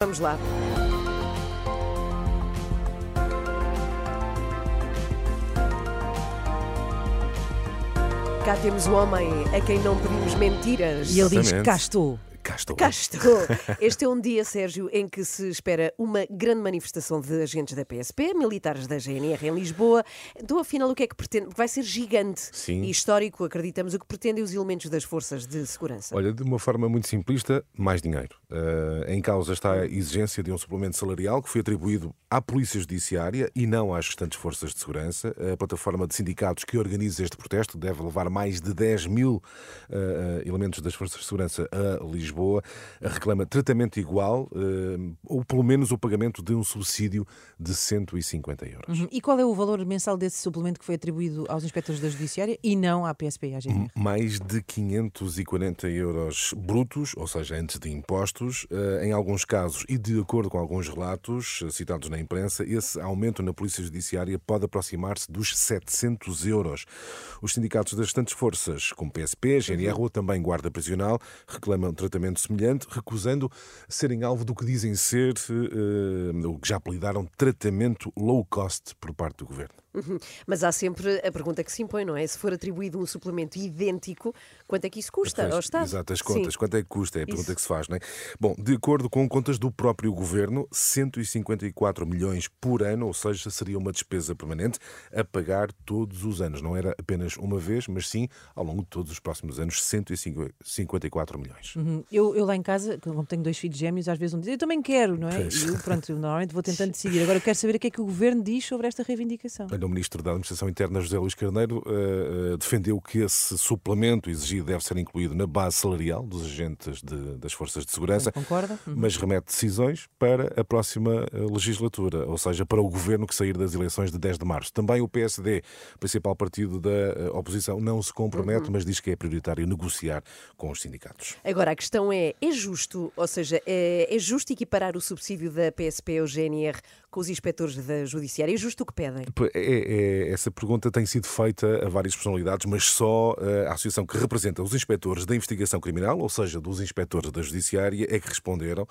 Vamos lá. Cá temos o homem a quem não pedimos mentiras. E ele diz: Exatamente. cá estou. Cá estou. Cá estou. Este é um dia, Sérgio, em que se espera uma grande manifestação de agentes da PSP, militares da GNR em Lisboa. Então, afinal, o que é que pretende? Porque vai ser gigante Sim. e histórico, acreditamos, o que pretendem os elementos das forças de segurança. Olha, de uma forma muito simplista, mais dinheiro. Eh, em causa está a exigência de um suplemento salarial que foi atribuído à Polícia Judiciária e não às restantes forças de segurança. A plataforma de sindicatos que organiza este protesto deve levar mais de 10 mil eh, elementos das forças de segurança a Lisboa. Reclama tratamento igual eh, ou pelo menos o pagamento de um subsídio de 150 euros. Uhum. E qual é o valor mensal desse suplemento que foi atribuído aos inspectores da Judiciária e não à PSP e à GNR? mais de 540 euros brutos, ou seja, antes de impostos. Eh, Em alguns casos, e de acordo com alguns relatos eh, citados na imprensa, esse aumento na Polícia Judiciária pode aproximar-se dos 700 euros. Os sindicatos das restantes forças, como PSP, GNR ou também Guarda Prisional, reclamam tratamento semelhante, recusando serem alvo do que dizem ser, eh, o que já apelidaram tratamento low cost por parte do governo. Uhum. Mas há sempre a pergunta que se impõe, não é? Se for atribuído um suplemento idêntico, quanto é que isso custa ao Estado? Exato, as Sim. contas. Quanto é que custa? É a pergunta Isso. que se faz, não é? Bom, de acordo com contas do próprio governo, 154 milhões por ano, ou seja, seria uma despesa permanente a pagar todos os anos. Não era apenas uma vez, mas sim ao longo de todos os próximos anos, 154 milhões. Uhum. Eu, eu lá em casa, como tenho dois filhos gêmeos, às vezes um diz, eu também quero, não é? Pois. E eu, pronto, eu normalmente vou tentando decidir. Agora eu quero saber o que é que o governo diz sobre esta reivindicação. O Ministro da Administração Interna, José Luís Carneiro, eh, eh, defendeu que esse suplemento exigido deve ser incluído na base salarial dos agentes de- das Forças de Segurança. Concorda? Uhum. mas remete decisões para a próxima eh, legislatura, ou seja, para o governo que sair das eleições de 10 de março. Também o PSD, principal partido da oposição, não se compromete, mas diz que é prioritário negociar com os sindicatos. Agora, a questão é: é justo, ou seja, é, é justo equiparar o subsídio da PSP ou GNR com os inspectores da Judiciária? É justo o que pedem? P- é- é- essa pergunta tem sido feita a várias personalidades, mas só eh, a associação que representa os inspectores da investigação criminal, ou seja, dos inspectores da Judiciária, é que responderam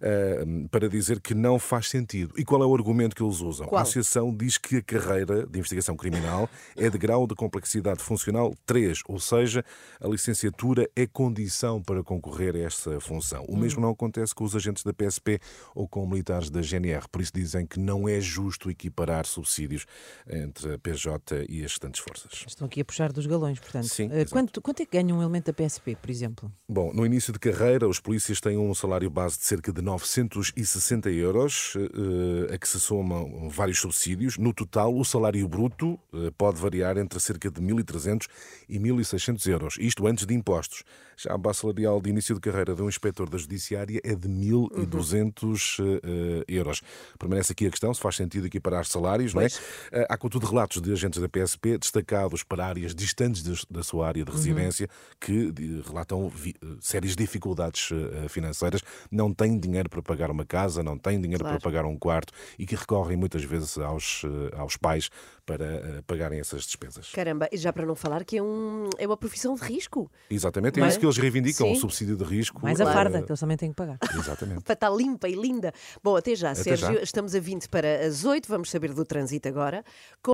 eh, para dizer que não faz sentido. E qual é o argumento que eles usam? Qual? A associação diz que a carreira de investigação criminal é de grau de complexidade funcional 3, ou seja, a licenciatura é condição para concorrer a esta função. O mesmo não acontece com os agentes da PSP ou com militares da GNR, por isso dizem que não é justo equiparar subsídios entre a PJ e as restantes forças. Estão aqui a puxar dos galões, portanto. Sim, Eh, quanto, quanto é que ganha um elemento da PSP, por exemplo? Bom, no início de carreira, os polícias têm um salário base de cerca de 960 euros, eh, a que se somam vários subsídios. No total, o salário bruto eh, pode variar entre cerca de 1.300 e 1.600 euros, isto antes de impostos. Já a base salarial de início de carreira de um inspetor da Judiciária é de 1.200 eh, euros. Permanece aqui a questão se faz sentido equiparar salários, não é? Há, contudo, relatos de agentes da PSP destacados para áreas distantes de- da sua área de residência que de- relatam vi- eh, sérias dificuldades eh, financeiras, não têm dinheiro para pagar uma casa, não têm dinheiro Claro. para pagar um quarto e que recorrem muitas vezes aos, eh, aos pais para eh, pagarem essas despesas. Caramba, e já para não falar que é, um, é uma profissão de risco. Exatamente, é Mas- isso que eles reivindicam, Sim. o subsídio de risco. Mais a farda, que eles também têm que pagar. Exatamente. Para estar limpa e linda. Bom, até já, Até Sérgio. já. Estamos a 20 para as 8. Vamos saber do trânsito agora. Go-